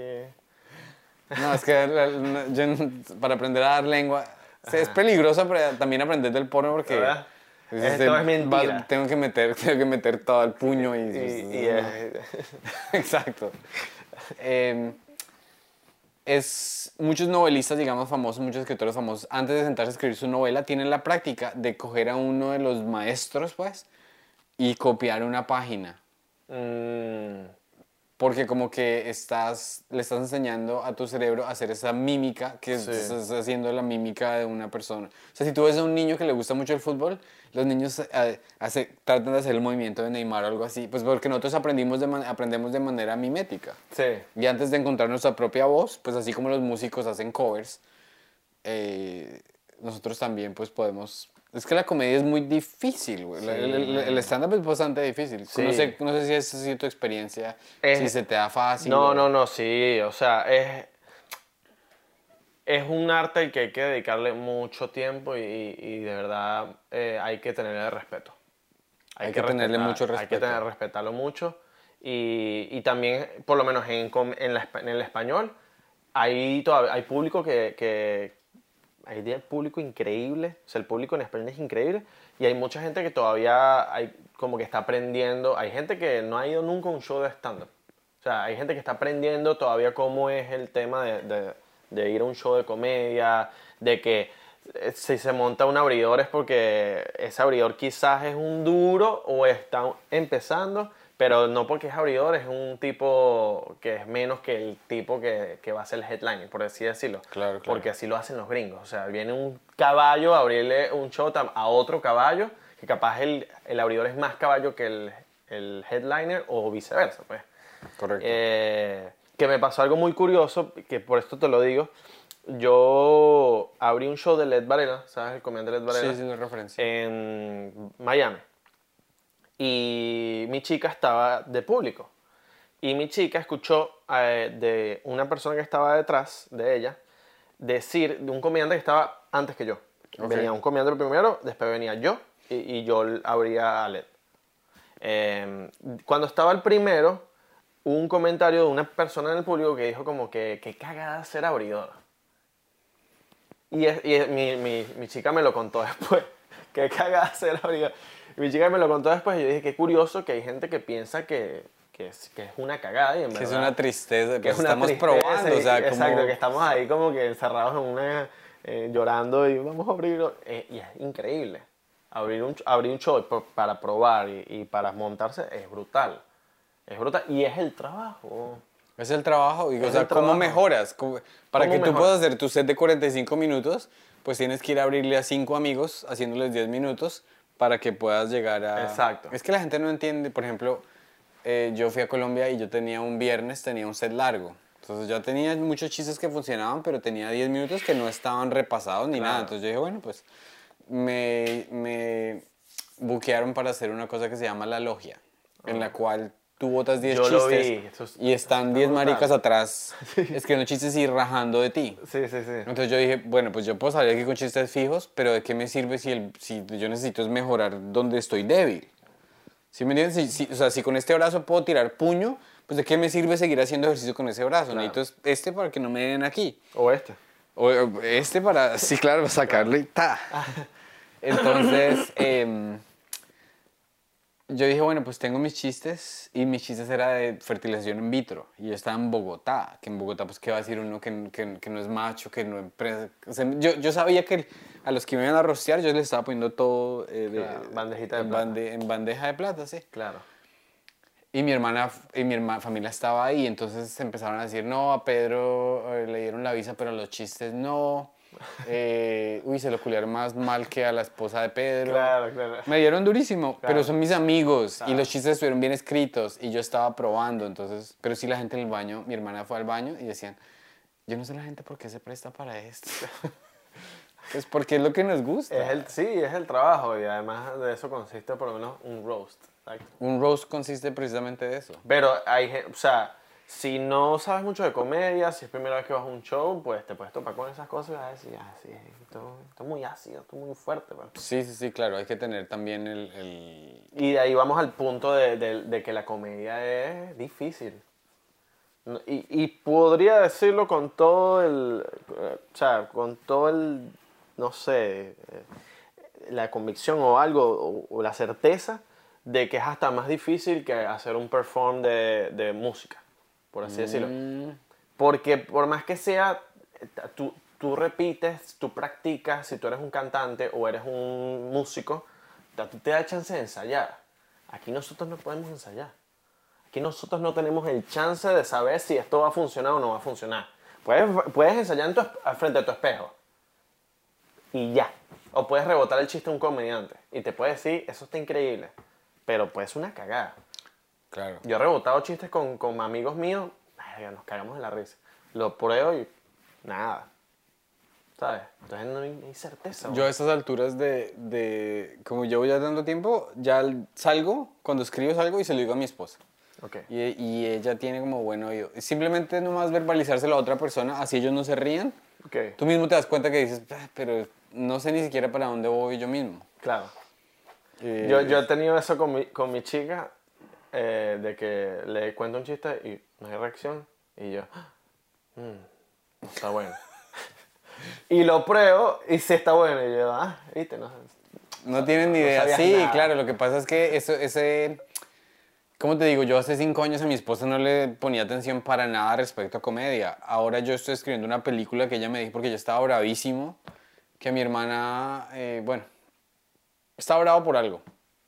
No, es que la- la- yo para aprender a dar lengua, es peligroso pero también aprender del porno porque ¿Verdad? Esto es mentira. tengo, que meter, tengo que meter todo el puño y... Y, es- Exacto. Eh, es, muchos novelistas, digamos, famosos, muchos escritores famosos, antes de sentarse a escribir su novela, tienen la práctica de coger a uno de los maestros, pues, y copiar una página. Mm, Porque como que estás, le estás enseñando a tu cerebro a hacer esa mímica, que Sí. estás haciendo la mímica de una persona. O sea, si tú ves a un niño que le gusta mucho el fútbol, los niños eh, hace- tratan de hacer el movimiento de Neymar o algo así, pues porque nosotros aprendimos de aprendemos de manera mimética. sí. Y antes de encontrar nuestra propia voz, pues así como los músicos hacen covers, eh, nosotros también pues podemos... Es que la comedia es muy difícil, güey. La- El, el- el stand-up es bastante difícil. Sí. No, sé, no sé si sido tu experiencia, Es- si se te da fácil. No, o- no, no, sí, o sea, es, es un arte al que hay que dedicarle mucho tiempo y, y de verdad eh, hay que tenerle respeto. Hay que tenerle mucho Hay que respeto. tener, respetarlo mucho y, y también, por lo menos en, en, la en el español, hay, todavía, hay público que, que, hay de- público increíble, o sea, el público en español es increíble y hay mucha gente que todavía hay, como que está aprendiendo, hay gente que no ha ido nunca a un show de stand-up, o sea, hay gente que está aprendiendo todavía cómo es el tema de, de- de ir a un show de comedia, de que eh, si se monta un abridor es porque ese abridor quizás es un duro o está empezando, pero no porque es abridor, es un tipo que es menos que el tipo que, que va a ser el headliner, por así decirlo. Claro, claro. Porque así lo hacen los gringos. O sea, viene un caballo a abrirle un show tam- a otro caballo, que capaz el, el abridor es más caballo que el, el headliner o viceversa, pues. Correcto. Eh, que me pasó algo muy curioso, que por esto te lo digo. Yo abrí un show de Led Varela, ¿sabes? El comediante Led Varela. sí, sí, la referencia. En Miami. Y mi chica estaba de público. Y mi chica escuchó eh, de una persona que estaba detrás de ella decir de un comediante que estaba antes que yo. Ok. Venía un comediante primero, después venía yo y, y yo abría a Led. Eh, cuando estaba el primero, hubo un comentario de una persona en el público que dijo como que qué cagada ser abridor. Y, es- y es- mi, mi, mi chica me lo contó después. Qué cagada ser abridor. Y mi chica me lo contó después y yo dije, qué curioso que hay gente que piensa que, que, es, que es una cagada y en que es verdad- una tristeza, que pues es estamos tristeza probando, y- o sea, como... Exacto, que estamos ahí como que encerrados en una... eh, llorando y vamos a abrirlo. Eh, y es increíble. Abrir un, abrir un show pa- para probar y, y para montarse es brutal. Es brutal. Y es el trabajo. Es el trabajo, y, o sea, el ¿cómo trabajo. mejoras? ¿Cómo- Para ¿Cómo que tú puedas hacer tu set de 45 minutos, pues tienes que ir a abrirle a cinco amigos, haciéndoles 10 minutos, para que puedas llegar a... Exacto. Es que la gente no entiende, por ejemplo, eh, yo fui a Colombia y yo tenía un viernes, tenía un set largo. Entonces ya tenía muchos chistes que funcionaban, pero tenía 10 minutos que no estaban repasados ni Claro. nada. Entonces yo dije, bueno, pues me, me buquearon para hacer una cosa que se llama la logia, en la cual tú botas 10 Ah. Yo lo chistes vi, y están está 10 brutal. maricas atrás escribiendo chistes y rajando de ti. Sí, sí, sí. Entonces yo dije, bueno, pues yo puedo salir aquí con chistes fijos, pero ¿de qué me sirve si, el, si yo necesito es mejorar donde estoy débil? ¿Sí me entiendes? Si, si- o sea, si con este brazo puedo tirar puño, pues ¿de qué me sirve seguir haciendo ejercicio con ese brazo? Necesito es- este para que no me den aquí. O este. O este para, sí, claro, sacarle y ta. Entonces, em, yo dije, bueno, pues tengo mis chistes y mis chistes era de fertilización in vitro. Y yo estaba en Bogotá, que en Bogotá, pues, ¿qué va a decir uno que, que, que no es macho, que no empresa? O sea, yo, yo sabía que a los que me iban a rostear, yo les estaba poniendo todo eh, de- Claro, bandejita de en, plata. bande- en bandeja de plata, sí. Claro. Y mi hermana y mi hermana, familia estaba ahí, entonces empezaron a decir, no, a Pedro eh, le dieron la visa, pero los chistes no. Eh, uy, se lo culiaron más mal que a la esposa de Pedro. Claro, claro. Me dieron durísimo, Claro. pero son mis amigos y Claro. los chistes estuvieron bien escritos y yo estaba probando, entonces, pero sí la gente en el baño, mi hermana fue al baño y decían, yo no sé la gente por qué se presta para esto. pues porque es lo que nos gusta. Es el, sí, es el trabajo y además de eso consiste por lo menos un roast. exacto. Un roast consiste precisamente de eso. Pero hay o sea, si no sabes mucho de comedia, si es primera vez que vas a un show, pues te puedes topar con esas cosas y vas a decir, ah, sí, esto, esto es muy ácido, esto es muy fuerte. pues". Sí, sí, sí, claro, hay que tener también el- el, Y de ahí vamos al punto de, de- de que la comedia es difícil. Y, y podría decirlo con todo el, o sea, con todo el, no sé, eh, la convicción o algo, o, o la certeza de que es hasta más difícil que hacer un perform de, de música, por así decirlo. Mm, Porque por más que sea, tú, tú repites, tú practicas, si tú eres un cantante o eres un músico, ti te da chance de ensayar. Aquí nosotros no podemos ensayar. Aquí nosotros no tenemos el chance de saber si esto va a funcionar o no va a funcionar. Puedes, puedes ensayar en tu, al frente de tu espejo y ya. O puedes rebotar el chiste a un comediante y te puede decir, eso está increíble, pero puede ser una cagada. Claro. Yo he rebotado chistes con, con amigos míos, verga, nos cagamos de la risa. Lo pruebo y nada. ¿Sabes? Entonces no hay, hay certeza. Yo a estas alturas de, de, como llevo ya tanto tiempo, ya salgo, cuando escribo salgo y se lo digo a mi esposa. Ok. Y, y ella tiene como buen oído. Simplemente nomás verbalizárselo a otra persona, así ellos no se rían. Ok. Tú mismo te das cuenta que dices, "Ah, pero no sé ni siquiera para dónde voy yo mismo. Claro. Eh, Yo, yo he tenido eso con mi, con mi chica, eh, de que le cuento un chiste y no hay reacción. Y yo, "Ah, mm, no está bueno. y lo pruebo y sí está bueno. Y yo, ah, viste, no. No tienen ni No idea. sí, nada. claro, lo que pasa es que eso, ese... ¿Cómo te digo? Yo hace cinco años a mi esposa no le ponía atención para nada respecto a comedia. Ahora yo estoy escribiendo una película que ella me dijo porque yo estaba bravísimo, que mi hermana, eh, bueno, estaba bravo por algo.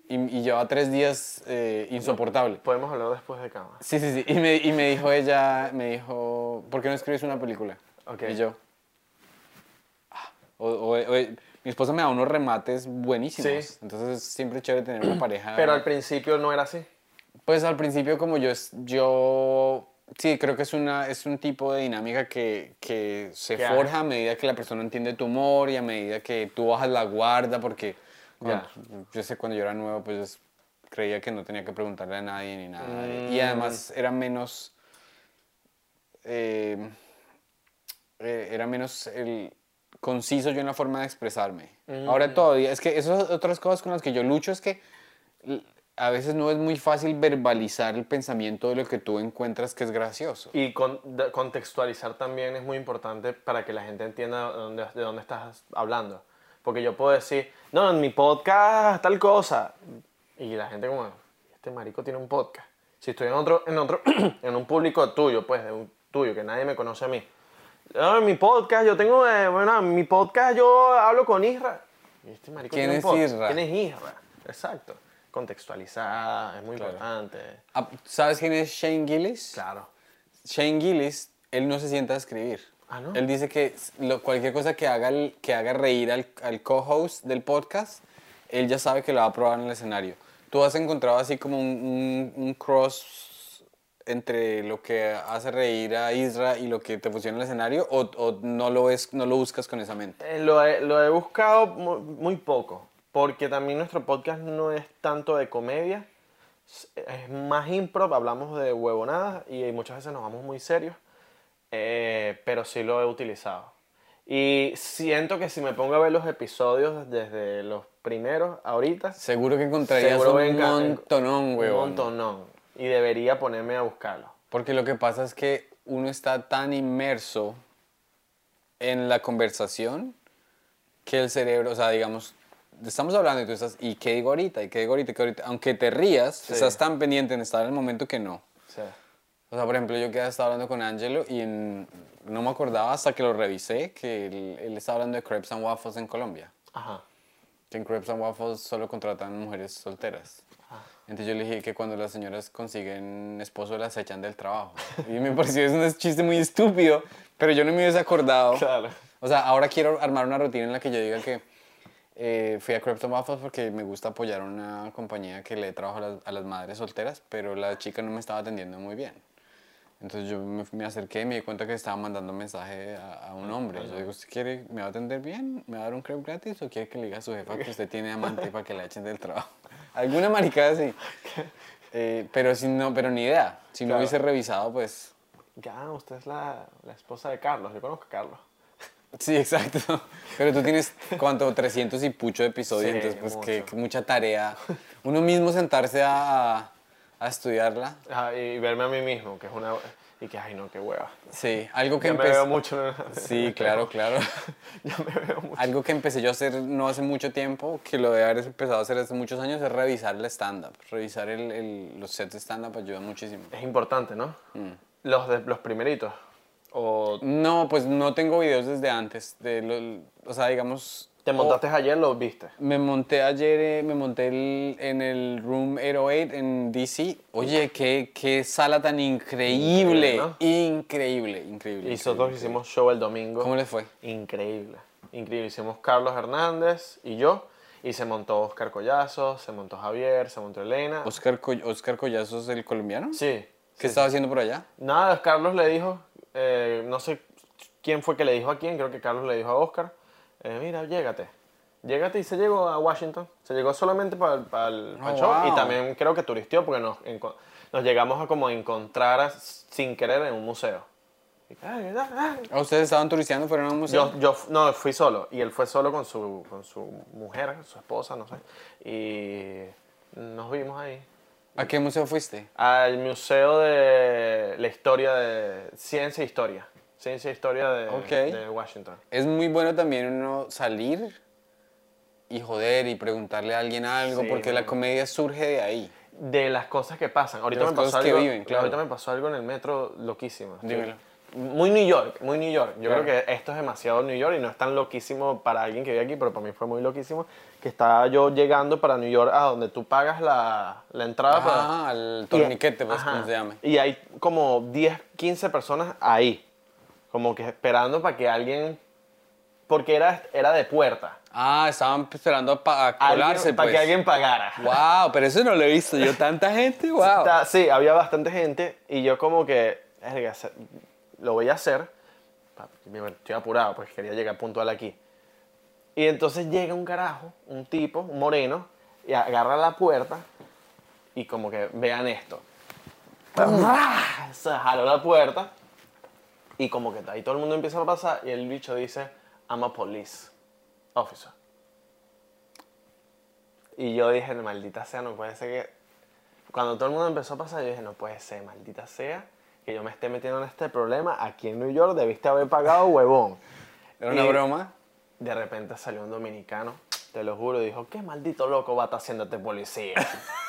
Y, y lleva tres días eh, insoportable. Podemos hablar después de cámara. Sí, sí, sí. Y me, y me dijo ella, me dijo, ¿por qué no escribes una película? Ok. Y yo, "Ah". o, o- o- mi esposa me da unos remates buenísimos. Sí. Entonces es siempre chévere tener una pareja. Pero al principio no era así. Pues al principio como yo, yo sí, creo que es, una, es un tipo de dinámica que, que se forja a medida que la persona entiende tu humor y a medida que tú bajas la guarda, porque cuando- yo sé cuando yo era nuevo, pues es- creía que no tenía que preguntarle a nadie ni nada. Y además era menos... eh, eh, era menos el conciso yo en la forma de expresarme. Ahora todavía, es que esas otras cosas con las que yo lucho es que a veces no es muy fácil verbalizar el pensamiento de lo que tú encuentras que es gracioso. Y con- de- contextualizar también es muy importante para que la gente entienda de dónde, de dónde estás hablando. Porque yo puedo decir, no, en mi podcast tal cosa. Y la gente como, este marico tiene un podcast. Si estoy en otro, en otro, en un público tuyo, pues, de un tuyo, que nadie me conoce a mí. No, en mi podcast, yo tengo, eh, bueno, en mi podcast yo hablo con Isra. Y este marico ¿Quién tiene un es podcast. Isra? ¿Quién es Isra? Exacto. Contextualizar, es muy Claro. importante. Ah, ¿Sabes quién es Shane Gillis? Claro. Shane Gillis, él no se sienta a escribir. Ah, ¿no? Él dice que lo- cualquier cosa que haga, el- que haga reír al, al co-host del podcast, él ya sabe que lo va a probar en el escenario. ¿Tú has encontrado así como un, un- un cross entre lo que hace reír a Isra y lo que te funciona en el escenario o, o no, lo ves, no lo buscas con esa mente? Eh, lo, he, lo he buscado mu- muy, poco, porque también nuestro podcast no es tanto de comedia, es- es más improv, hablamos de huevonadas y muchas veces nos vamos muy serios, eh, pero sí lo he utilizado. Y siento que si me pongo a ver los episodios desde los primeros, ahorita, Seguro que encontrarías seguro un montonón, un huevón. montonón. Y debería ponerme a buscarlo. Porque lo que pasa es que uno está tan inmerso en la conversación que el cerebro, o sea, digamos, estamos hablando y tú estás, ¿y qué digo ahorita? ¿Y qué digo ahorita? ¿Y qué ahorita? Aunque te rías, Sí. estás tan pendiente en estar en el momento que no. Sí. O sea, por ejemplo, yo que estaba hablando con Angelo y en- no me acordaba hasta que lo revisé que él, él estaba hablando de crepes and waffles en Colombia. Ajá. Que en crepes and waffles solo contratan mujeres solteras. Ah. Entonces yo le dije que cuando las señoras consiguen esposo las echan del trabajo. Y me pareció es un chiste muy estúpido, pero yo no me hubiese acordado. Claro. O sea, ahora quiero armar una rutina en la que yo diga que eh, fui a Crepes and Waffles porque me gusta apoyar una compañía que le trabajo a las, a las madres solteras, pero la chica no me estaba atendiendo muy bien. Entonces yo me, me acerqué y me di cuenta que estaba mandando un mensaje a, a un hombre. Yo digo, ¿usted quiere, me va a atender bien? ¿Me va a dar un crepe gratis? ¿O quiere que le diga a su jefa que usted tiene amante para que la echen del trabajo? Alguna maricada así. Eh, pero, si no, pero ni idea. Si no Claro. hubiese revisado, pues... Ya, usted es la, la esposa de Carlos, yo conozco a Carlos. Sí, exacto. Pero tú tienes, ¿cuánto? 300 y pucho de episodios, Sí, entonces pues que, que mucha tarea. Uno mismo sentarse a, a estudiarla. Ajá, y verme a mí mismo, que es una... Y que, ay, no, qué hueva. Sí, algo que Ya me empecé... veo mucho. en- Sí, claro, claro. ya me veo mucho. Algo que empecé yo a hacer no hace mucho tiempo, que lo de haber empezado a hacer hace muchos años, es revisar el stand-up. Revisar el, el- los sets de stand-up ayuda muchísimo. Es importante, ¿no? Mm. Los, de, los primeritos. O No, pues no tengo videos desde antes. De lo- o sea, digamos... te montaste ayer, lo viste. Me monté ayer, eh, me monté el- en el Room 808 en DC. Oye, qué, qué sala tan increíble. Increíble, Increíble, increíble. Y nosotros hicimos show el domingo. ¿Cómo les fue? Increíble. Increíble. Hicimos Carlos Hernández y yo. Y se montó Oscar Collazo, se montó Javier, se montó Elena. ¿Oscar, Co- Oscar Collazos, el colombiano? Sí. ¿Qué estaba haciendo por allá? Nada, Carlos le dijo, eh, no sé quién fue que le dijo a quién, creo que Carlos le dijo a Oscar, eh, mira, llégate. Llégate y se llegó a Washington. Se llegó solamente para el, Oh, show y wow. también creo que turisteó porque nos, nos llegamos a como encontrar a- sin querer en un museo. Y, ay, ay, ay. ¿A ustedes estaban turisteando? ¿Fueron a un museo? Yo, yo no, fui solo y él fue solo con su, con su mujer, su esposa, no sé. Y nos vimos ahí. ¿A qué museo fuiste? Al Museo de la Historia de Ciencia e Historia. Ciencia e Historia de, Ok. de Washington. Es muy bueno también uno salir y joder y preguntarle a alguien algo, Sí, porque la comedia surge de ahí. De las cosas que pasan. Ahorita, las me pasó, cosas que algo, viven, claro. ahorita me pasó algo en el metro loquísimo. Dímelo. Muy New York, muy New York. Yo Claro. creo que esto es demasiado New York y no es tan loquísimo para alguien que vive aquí, pero para mí fue muy loquísimo. Que estaba yo llegando para New York a donde tú pagas la, la entrada. para- Ah, al torniquete, pues, como se llame. Y hay como 10, 15 personas ahí, como que esperando para que alguien, porque era, era de puerta, Ah, estaban esperando pa- a colarse, para pues. que alguien pagara. Wow, pero eso no lo he visto yo. Tanta gente, wow. Sí, había bastante gente y yo como que, "Verga, se- lo voy a hacer, estoy apurado porque quería llegar puntual aquí. Y entonces llega un carajo, un tipo, un moreno, y agarra la puerta y como que vean esto. Se jaló la puerta y como que ahí todo el mundo empieza a pasar y el bicho dice, I'm a police officer. Y yo dije, maldita sea, no puede ser que... Cuando todo el mundo empezó a pasar, yo dije, no puede ser, maldita sea, que yo me esté metiendo en este problema. Aquí en New York debiste haber pagado, huevón. Era una Y broma. De repente salió un dominicano, te lo juro, y dijo, qué maldito loco va a estar haciéndote policía.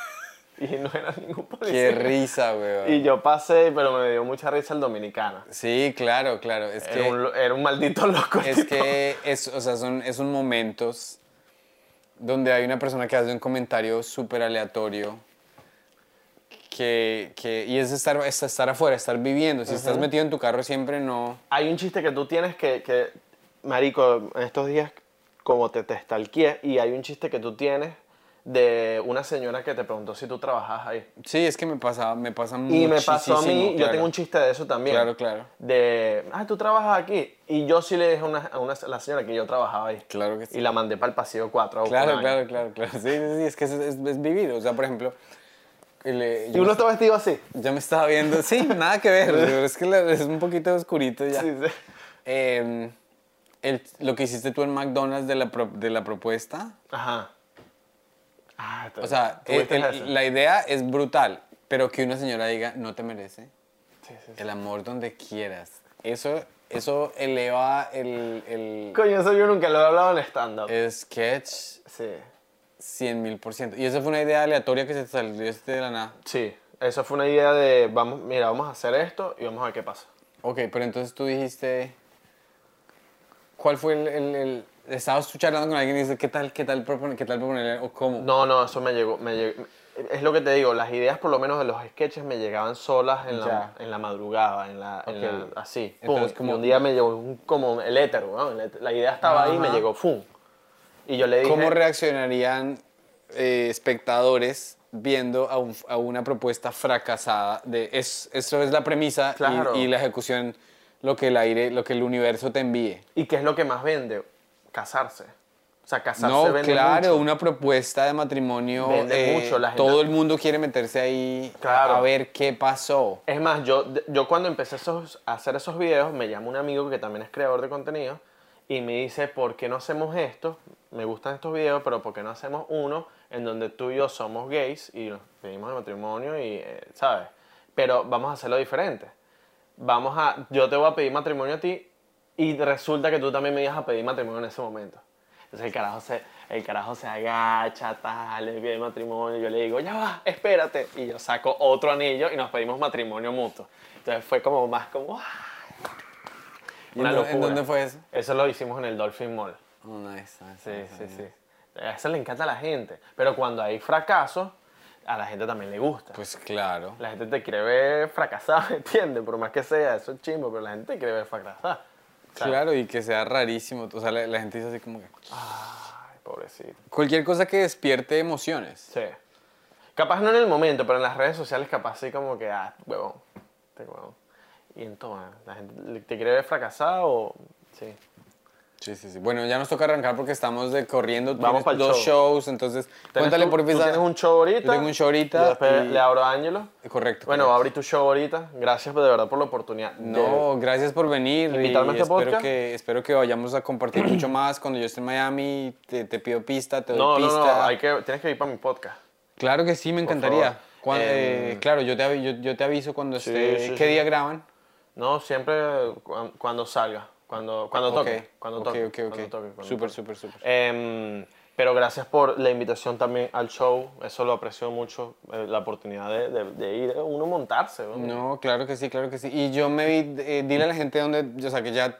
y no era ningún Qué policía. risa, weón. Y yo pasé, pero me dio mucha risa el dominicano. Sí, claro, claro. Es que... Era un, lo- era un maldito loco. Es tipo. que es, o sea, son esos momentos donde hay una persona que hace un comentario súper aleatorio que, que, y es estar, es estar afuera, estar viviendo. Si estás metido en tu carro siempre no... Hay un chiste que tú tienes que, que marico, en estos días como te, te stalkeé, y hay un chiste que tú tienes de una señora que te preguntó si tú trabajabas ahí. Sí, es que me pasa, me pasa Y me pasó a mí, yo tengo un chiste de eso también. Claro, claro. De, ah, tú trabajas aquí. Y yo sí le dije a, una, a una- a la señora que yo trabajaba ahí. Claro que sí. Y la mandé para el pasillo 4. Claro, claro, claro, claro. Sí, sí, sí, es que es, es, es vivir. O sea, por ejemplo, el, eh, Y yo uno está vestido así. ya me estaba viendo, sí, nada que ver, pero es que la- es un poquito oscurito ya. Sí, sí. Eh, el- lo que hiciste tú en McDonald's de la, pro- de la propuesta, Ajá. Ah, o sea, ¿tú el- el- la idea es brutal, pero que una señora diga, no te merece, Sí, sí, sí. el amor donde quieras. Eso, eso eleva el, el, Coño, eso yo nunca lo he hablado en stand-up. sketch Sí. 100 mil por ciento. Y eso fue una idea aleatoria que se te salió de la nada. Sí. Eso fue una idea de, vamos, mira, vamos a hacer esto y vamos a ver qué pasa. Ok, pero entonces tú dijiste, ¿cuál fue el, el, el- estabas tú charlando con alguien y dices, ¿qué tal, qué tal proponer, qué tal proponer, o cómo? No, no, eso me llegó, me llegó- Es lo que te digo, las ideas por lo menos de los sketches me llegaban solas en, la, en la madrugada, en la, en Ok. la- así. Entonces, pum, como- y un día me llegó un- como el éter, ¿no? La idea estaba ahí y me Ajá. llegó, ¡fum! Y yo le dije... ¿Cómo reaccionarían eh, espectadores viendo a, un- a una propuesta fracasada? De, es, eso es la premisa y- Claro. y, la ejecución, lo que el aire, lo que el universo te envíe. ¿Y qué es lo que más vende? Casarse. O sea, casarse No, vende claro, mucho. una propuesta de matrimonio. Vende eh, mucho, la gente- Todo el mundo quiere meterse ahí a- Claro. a ver qué pasó. Es más, yo, yo cuando empecé esos- a hacer esos videos, me llama un amigo que también es creador de contenido y me dice, ¿por qué no hacemos esto? Me gustan estos videos, pero ¿por qué no hacemos uno en donde tú y yo somos gays y nos pedimos de matrimonio y, eh, ¿sabes? Pero vamos a hacerlo diferente. vamos a, yo te voy a pedir matrimonio a ti y resulta que tú también me ibas a pedir matrimonio en ese momento. Entonces el carajo se, el carajo se agacha, tal, le pide matrimonio, yo le digo, ya va, espérate. Y yo saco otro anillo y nos pedimos matrimonio mutuo. Entonces fue como más como, ¡ah! ¿Y Una dó- en locura. dónde fue eso? Eso lo hicimos en el Dolphin Mall. Oh, nice, nice, Sí, nice, sí, nice. sí. A eso le encanta a la gente. Pero cuando hay fracasos, a la gente también le gusta. Pues claro. La gente te quiere ver fracasado, ¿entiendes? Por más que sea, eso es chimbo, pero la gente te quiere ver fracasado. Claro, y que sea rarísimo. O sea, la, la gente dice así como que... Ay, pobrecito. Cualquier cosa que despierte emociones. Sí. Capaz no en el momento, pero en las redes sociales capaz sí como que, ah, huevón, este huevón. Y entonces, la gente te quiere ver fracasado o... Sí. Sí, sí, sí. Bueno, ya nos toca arrancar porque estamos de corriendo. Vamos pa'l dos show. shows, entonces ¿Tienes cuéntale tú- por tú qué tienes un show ahorita. Yo tengo un show ahorita Y después y- le abro a Ángelo. Correcto. Bueno, a abrir tu show ahorita. Gracias de verdad por la oportunidad. de- No, gracias por venir. Invitarme a y este espero podcast. que, espero que vayamos a compartir mucho más. Cuando yo esté en Miami, te, te pido pista, te doy no, no, pista. no, hay que, tienes que ir para mi podcast. Claro que sí, me encantaría. favor. Cuan- Eh, eh, claro, yo te, yo, yo te aviso cuando Sí, esté. sí, ¿Qué sí. día graban? No, siempre cuan- cuando salga, cuando, cuando toque. Ok, Cuando toque. ok, ok. cuando toque, cuando Súper, toque. súper, súper. Em, pero gracias por la invitación también al show. Eso lo aprecio mucho, eh, la oportunidad de, de- de ir, uno montarse. ¿no? No, claro que sí, claro que sí. Y yo me vi, eh, dile a la gente dónde, o sea, que ya,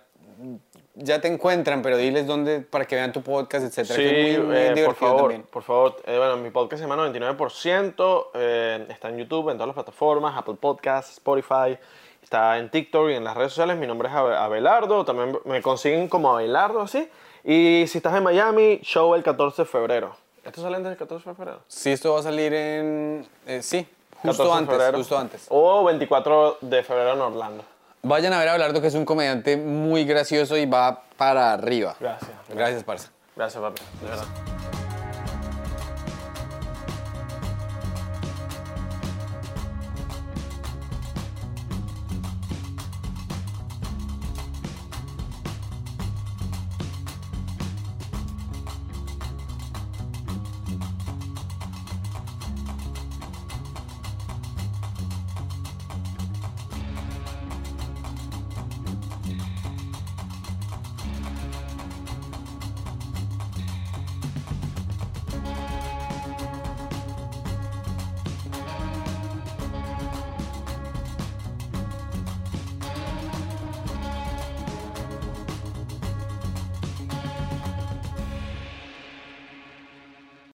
ya te encuentran, pero diles dónde para que vean tu podcast, etcétera. Sí, que es muy, muy eh, por favor, también. por favor. Eh, bueno, mi podcast se llama 99%, eh, está en YouTube, en todas las plataformas, Apple Podcasts, Spotify, está en TikTok y en las redes sociales. Mi nombre es Abe- Abelardo, también me consiguen como Abelardo, así. Y si estás en Miami, show el 14 de febrero. ¿Esto sale antes del 14 de febrero? Sí, esto va a salir en, eh, sí, 14 justo antes, justo antes. O 24 de febrero en Orlando. Vayan a ver a Abelardo, que es un comediante muy gracioso y va para arriba. Gracias. Gracias, Parza. Gracias, papi. De verdad.